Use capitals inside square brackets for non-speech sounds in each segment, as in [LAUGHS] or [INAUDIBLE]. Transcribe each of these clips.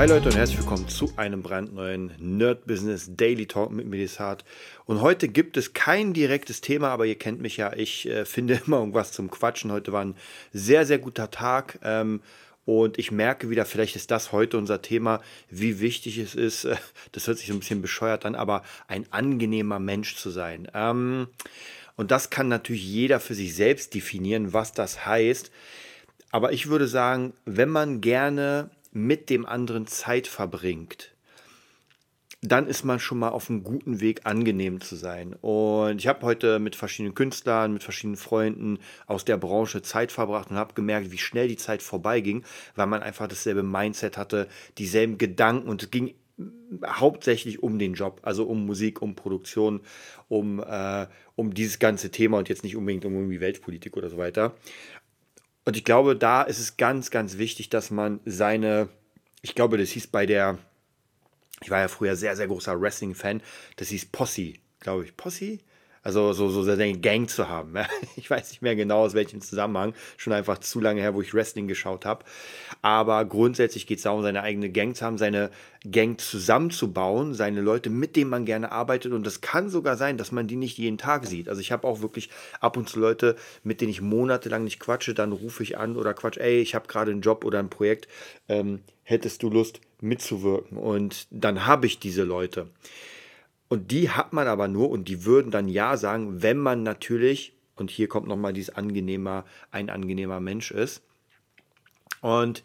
Hi Leute und herzlich willkommen zu einem brandneuen Nerd Business Daily Talk mit Melisat. Und heute gibt es kein direktes Thema, aber ihr kennt mich ja, ich äh, [LAUGHS] finde immer irgendwas zum Quatschen. Heute war ein sehr, sehr guter Tag. Ähm, und ich merke wieder, vielleicht ist das heute unser Thema, wie wichtig es ist, äh, das hört sich so ein bisschen bescheuert an, aber ein angenehmer Mensch zu sein. Ähm, und das kann natürlich jeder für sich selbst definieren, was das heißt. Aber ich würde sagen, wenn man gerne mit dem anderen Zeit verbringt, dann ist man schon mal auf einem guten Weg, angenehm zu sein. Und ich habe heute mit verschiedenen Künstlern, mit verschiedenen Freunden aus der Branche Zeit verbracht und habe gemerkt, wie schnell die Zeit vorbeiging, weil man einfach dasselbe Mindset hatte, dieselben Gedanken und es ging hauptsächlich um den Job, also um Musik, um Produktion, um, äh, um dieses ganze Thema und jetzt nicht unbedingt um irgendwie Weltpolitik oder so weiter. Und ich glaube, da ist es ganz, ganz wichtig, dass man seine, ich glaube, das hieß bei der, ich war ja früher sehr, sehr großer Wrestling-Fan, das hieß Posse, glaube ich. Posse? Also so, so seine Gang zu haben. [LAUGHS] Ich weiß nicht mehr genau aus welchem Zusammenhang. Schon einfach zu lange her, wo ich Wrestling geschaut habe. Aber grundsätzlich geht es darum, seine eigene Gang zu haben, seine Gang zusammenzubauen, seine Leute, mit denen man gerne arbeitet. Und das kann sogar sein, dass man die nicht jeden Tag sieht. Also ich habe auch wirklich ab und zu Leute, mit denen ich monatelang nicht quatsche. Dann rufe ich an oder quatsch, ey, ich habe gerade einen Job oder ein Projekt. Ähm, hättest du Lust mitzuwirken? Und dann habe ich diese Leute. Und die hat man aber nur und die würden dann ja sagen, wenn man natürlich, und hier kommt nochmal dieses angenehmer, ein angenehmer Mensch ist. Und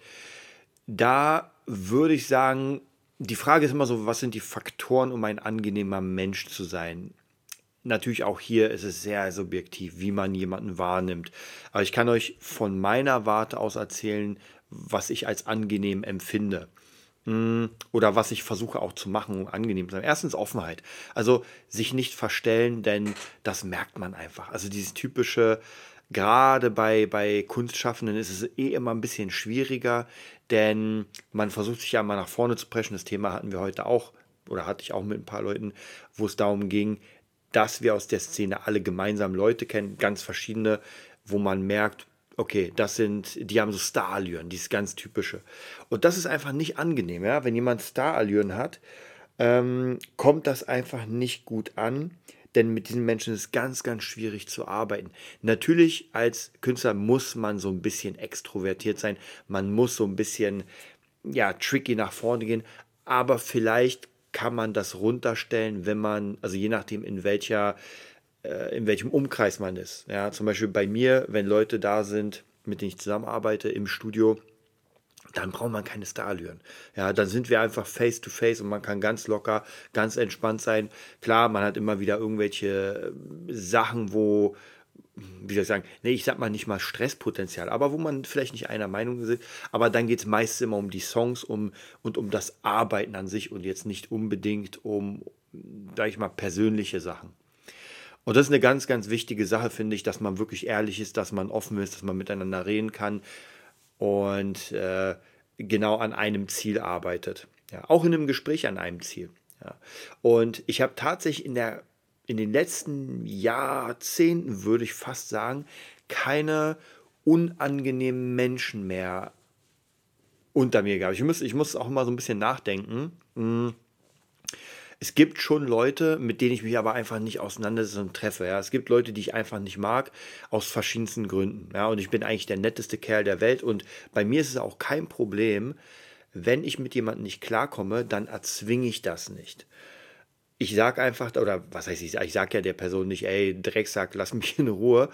da würde ich sagen, die Frage ist immer so, was sind die Faktoren, um ein angenehmer Mensch zu sein? Natürlich auch hier ist es sehr subjektiv, wie man jemanden wahrnimmt. Aber ich kann euch von meiner Warte aus erzählen, was ich als angenehm empfinde. Hm, oder was ich versuche auch zu machen, um angenehm zu sein. Erstens Offenheit. Also sich nicht verstellen, denn das merkt man einfach. Also dieses typische, gerade bei, bei Kunstschaffenden ist es eh immer ein bisschen schwieriger, denn man versucht sich ja mal nach vorne zu preschen. Das Thema hatten wir heute auch, oder hatte ich auch mit ein paar Leuten, wo es darum ging, dass wir aus der Szene alle gemeinsam Leute kennen, ganz verschiedene, wo man merkt, okay, das sind, die haben so Starallüren, dieses ganz typische. Und das ist einfach nicht angenehm, ja. Wenn jemand Starallüren hat, ähm, kommt das einfach nicht gut an, denn mit diesen Menschen ist es ganz, ganz schwierig zu arbeiten. Natürlich als Künstler muss man so ein bisschen extrovertiert sein, man muss so ein bisschen, ja, tricky nach vorne gehen, aber vielleicht kann man das runterstellen, wenn man, also je nachdem in welcher in welchem Umkreis man ist. Ja, zum Beispiel bei mir, wenn Leute da sind, mit denen ich zusammenarbeite im Studio, dann braucht man keine Starallüren. Ja, dann sind wir einfach face to face und man kann ganz locker, ganz entspannt sein. Klar, man hat immer wieder irgendwelche äh, Sachen, wo, wie soll ich sagen, nee, ich sag mal nicht mal Stresspotenzial, aber wo man vielleicht nicht einer Meinung ist. Aber dann geht es meist immer um die Songs um, und um das Arbeiten an sich und jetzt nicht unbedingt um, sag ich mal, persönliche Sachen. Und das ist eine ganz, ganz wichtige Sache, finde ich, dass man wirklich ehrlich ist, dass man offen ist, dass man miteinander reden kann und äh, genau an einem Ziel arbeitet. Ja, auch in einem Gespräch an einem Ziel. Ja. Und ich habe tatsächlich in, der, in den letzten Jahrzehnten, würde ich fast sagen, keine unangenehmen Menschen mehr unter mir gehabt. Ich muss, ich muss auch immer so ein bisschen nachdenken. Es gibt schon Leute, mit denen ich mich aber einfach nicht auseinandersetze und treffe. Ja. Es gibt Leute, die ich einfach nicht mag, aus verschiedensten Gründen. Ja. Und ich bin eigentlich der netteste Kerl der Welt. Und bei mir ist es auch kein Problem, wenn ich mit jemandem nicht klarkomme, dann erzwinge ich das nicht ich sage einfach, oder was heißt ich, ich sage ja der Person nicht, ey, Drecksack, lass mich in Ruhe,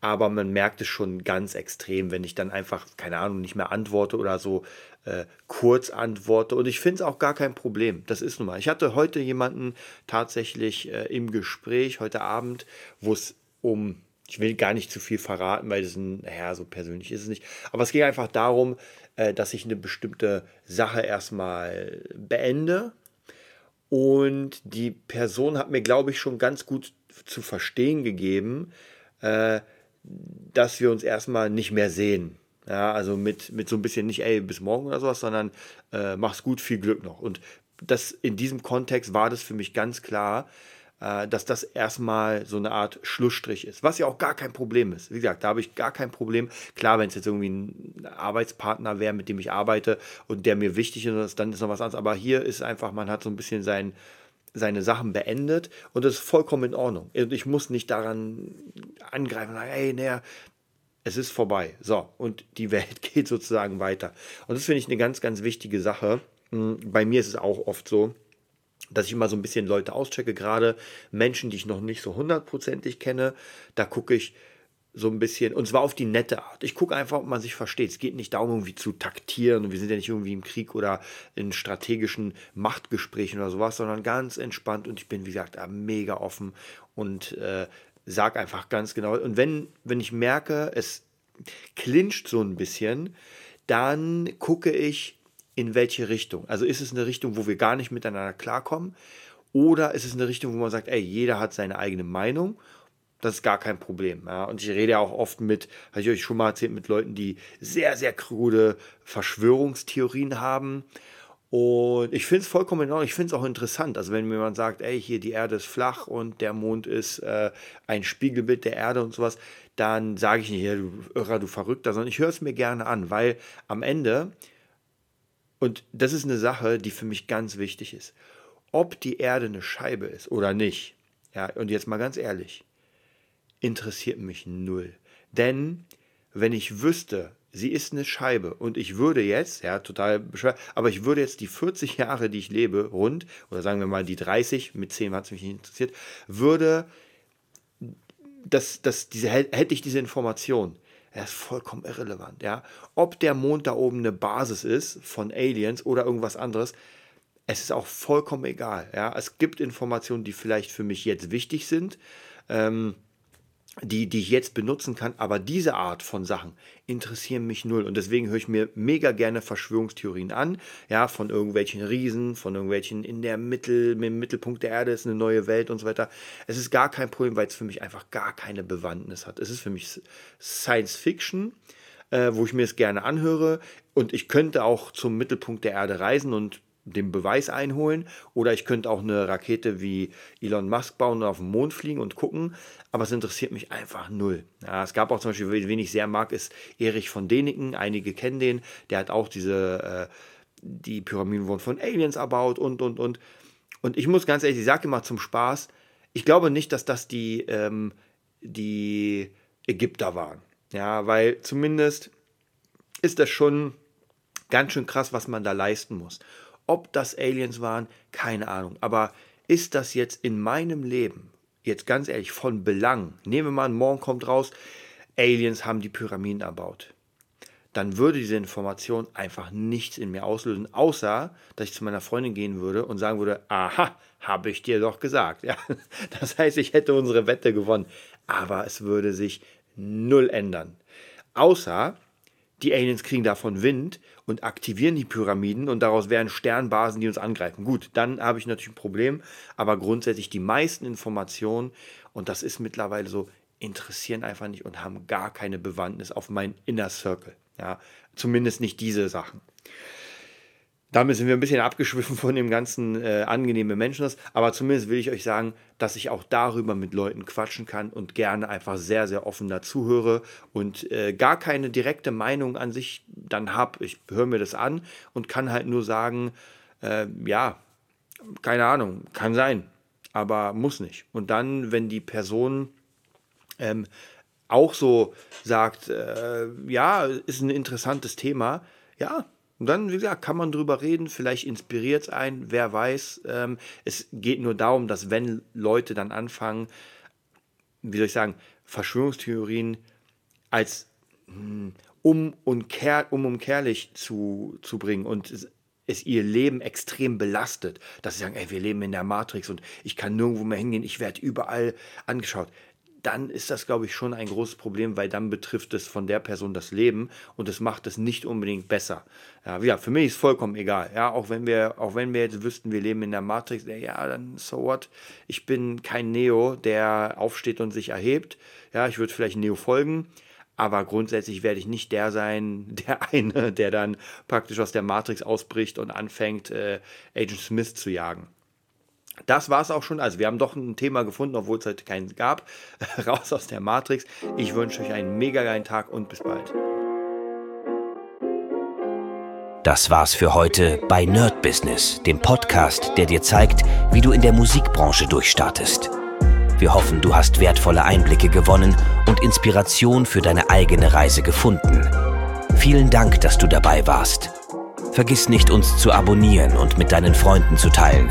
aber man merkt es schon ganz extrem, wenn ich dann einfach, keine Ahnung, nicht mehr antworte oder so äh, kurz antworte und ich finde es auch gar kein Problem, das ist nun mal. Ich hatte heute jemanden tatsächlich äh, im Gespräch, heute Abend, wo es um, ich will gar nicht zu viel verraten, weil das ein, naja, so persönlich ist es nicht, aber es ging einfach darum, äh, dass ich eine bestimmte Sache erstmal beende, und die Person hat mir, glaube ich, schon ganz gut zu verstehen gegeben, äh, dass wir uns erstmal nicht mehr sehen. Ja, also mit, mit so ein bisschen nicht, ey, bis morgen oder sowas, sondern äh, mach's gut, viel Glück noch. Und das in diesem Kontext war das für mich ganz klar, äh, dass das erstmal so eine Art Schlussstrich ist, was ja auch gar kein Problem ist. Wie gesagt, da habe ich gar kein Problem. Klar, wenn es jetzt irgendwie ein Arbeitspartner wäre, mit dem ich arbeite und der mir wichtig ist, dann ist noch was anderes. Aber hier ist einfach, man hat so ein bisschen sein, seine Sachen beendet und das ist vollkommen in Ordnung. Und ich muss nicht daran angreifen sagen, ey, naja, es ist vorbei. So, und die Welt [LAUGHS] geht sozusagen weiter. Und das finde ich eine ganz, ganz wichtige Sache. Hm, bei mir ist es auch oft so, dass ich immer so ein bisschen Leute auschecke, gerade Menschen, die ich noch nicht so hundertprozentig kenne. Da gucke ich so ein bisschen, und zwar auf die nette Art. Ich gucke einfach, ob man sich versteht. Es geht nicht darum, irgendwie zu taktieren wir sind ja nicht irgendwie im Krieg oder in strategischen Machtgesprächen oder sowas, sondern ganz entspannt und ich bin, wie gesagt, mega offen und äh, sag einfach ganz genau. Und wenn, wenn ich merke, es clincht so ein bisschen, dann gucke ich, in welche Richtung. Also ist es eine Richtung, wo wir gar nicht miteinander klarkommen, oder ist es eine Richtung, wo man sagt, ey, jeder hat seine eigene Meinung das ist gar kein Problem. Ja. Und ich rede ja auch oft mit, habe ich euch schon mal erzählt, mit Leuten, die sehr, sehr krude Verschwörungstheorien haben. Und ich finde es vollkommen in Ordnung. Ich finde es auch interessant. Also, wenn mir jemand sagt, ey, hier die Erde ist flach und der Mond ist äh, ein Spiegelbild der Erde und sowas, dann sage ich nicht, ja, du Irrer, du Verrückter, sondern ich höre es mir gerne an, weil am Ende, und das ist eine Sache, die für mich ganz wichtig ist, ob die Erde eine Scheibe ist oder nicht, ja, und jetzt mal ganz ehrlich, interessiert mich null. Denn wenn ich wüsste, sie ist eine Scheibe und ich würde jetzt, ja, total bescheuert, aber ich würde jetzt die 40 Jahre, die ich lebe, rund, oder sagen wir mal die 30, mit 10 hat es mich nicht interessiert, würde, das, das, diese, hätte ich diese Information. Er ist vollkommen irrelevant, ja. Ob der Mond da oben eine Basis ist von Aliens oder irgendwas anderes, es ist auch vollkommen egal, ja. Es gibt Informationen, die vielleicht für mich jetzt wichtig sind, ähm, die, die ich jetzt benutzen kann, aber diese Art von Sachen interessieren mich null. Und deswegen höre ich mir mega gerne Verschwörungstheorien an, ja, von irgendwelchen Riesen, von irgendwelchen in der Mittel, im Mittelpunkt der Erde ist eine neue Welt und so weiter. Es ist gar kein Problem, weil es für mich einfach gar keine Bewandtnis hat. Es ist für mich Science Fiction, äh, wo ich mir es gerne anhöre. Und ich könnte auch zum Mittelpunkt der Erde reisen und den Beweis einholen. Oder ich könnte auch eine Rakete wie Elon Musk bauen und auf den Mond fliegen und gucken. Aber es interessiert mich einfach null. Ja, es gab auch zum Beispiel, wen ich sehr mag, ist Erich von Däniken. Einige kennen den. Der hat auch diese, äh, die Pyramiden wurden von Aliens erbaut und, und, und. Und ich muss ganz ehrlich, ich sage immer zum Spaß, ich glaube nicht, dass das die, ähm, die Ägypter waren. Ja, weil zumindest ist das schon ganz schön krass, was man da leisten muss. Ob das Aliens waren, keine Ahnung. Aber ist das jetzt in meinem Leben, jetzt ganz ehrlich, von Belang? Nehmen wir mal morgen kommt raus, Aliens haben die Pyramiden erbaut. Dann würde diese Information einfach nichts in mir auslösen, außer dass ich zu meiner Freundin gehen würde und sagen würde, aha, habe ich dir doch gesagt. Ja, [LAUGHS] das heißt, ich hätte unsere Wette gewonnen. Aber es würde sich null ändern. Außer die Aliens kriegen davon Wind und aktivieren die Pyramiden und daraus wären Sternbasen, die uns angreifen. Gut, dann habe ich natürlich ein Problem, aber grundsätzlich die meisten Informationen, und das ist mittlerweile so, interessieren einfach nicht und haben gar keine Bewandtnis auf meinen Inner Circle. Ja, zumindest nicht diese Sachen. Damit sind wir ein bisschen abgeschwiffen von dem ganzen äh, angenehmen Menschen. Aber zumindest will ich euch sagen, dass ich auch darüber mit Leuten quatschen kann und gerne einfach sehr, sehr offen dazuhöre und äh, gar keine direkte Meinung an sich dann habe. Ich höre mir das an und kann halt nur sagen, äh, ja, keine Ahnung, kann sein, aber muss nicht. Und dann, wenn die Person ähm, auch so sagt, äh, ja, ist ein interessantes Thema, ja, und dann, wie gesagt, kann man drüber reden, vielleicht inspiriert es einen, wer weiß. Ähm, es geht nur darum, dass wenn Leute dann anfangen, wie soll ich sagen, Verschwörungstheorien als hm, um und kehr, um umkehrlich zu, zu bringen und es, es ihr Leben extrem belastet, dass sie sagen, ey, wir leben in der Matrix und ich kann nirgendwo mehr hingehen, ich werde überall angeschaut dann ist das, glaube ich, schon ein großes Problem, weil dann betrifft es von der Person das Leben und es macht es nicht unbedingt besser. Ja, ja, für mich ist vollkommen egal. Ja, auch wenn wir, auch wenn wir jetzt wüssten, wir leben in der Matrix, ja, dann so what. Ich bin kein Neo, der aufsteht und sich erhebt. Ja, ich würde vielleicht Neo folgen. Aber grundsätzlich werde ich nicht der sein, [LAUGHS] der eine, der dann praktisch aus der Matrix ausbricht und anfängt, äh, Agent Smith zu jagen. Das war es auch schon. Also wir haben doch ein Thema gefunden, obwohl es heute keinen gab. [LAUGHS] Raus aus der Matrix. Ich wünsche euch einen mega geilen Tag und bis bald. Das war's für heute bei Nerd Business, dem Podcast, der dir zeigt, wie du in der Musikbranche durchstartest. Wir hoffen, du hast wertvolle Einblicke gewonnen und Inspiration für deine eigene Reise gefunden. Vielen Dank, dass du dabei warst. Vergiss nicht, uns zu abonnieren und mit deinen Freunden zu teilen.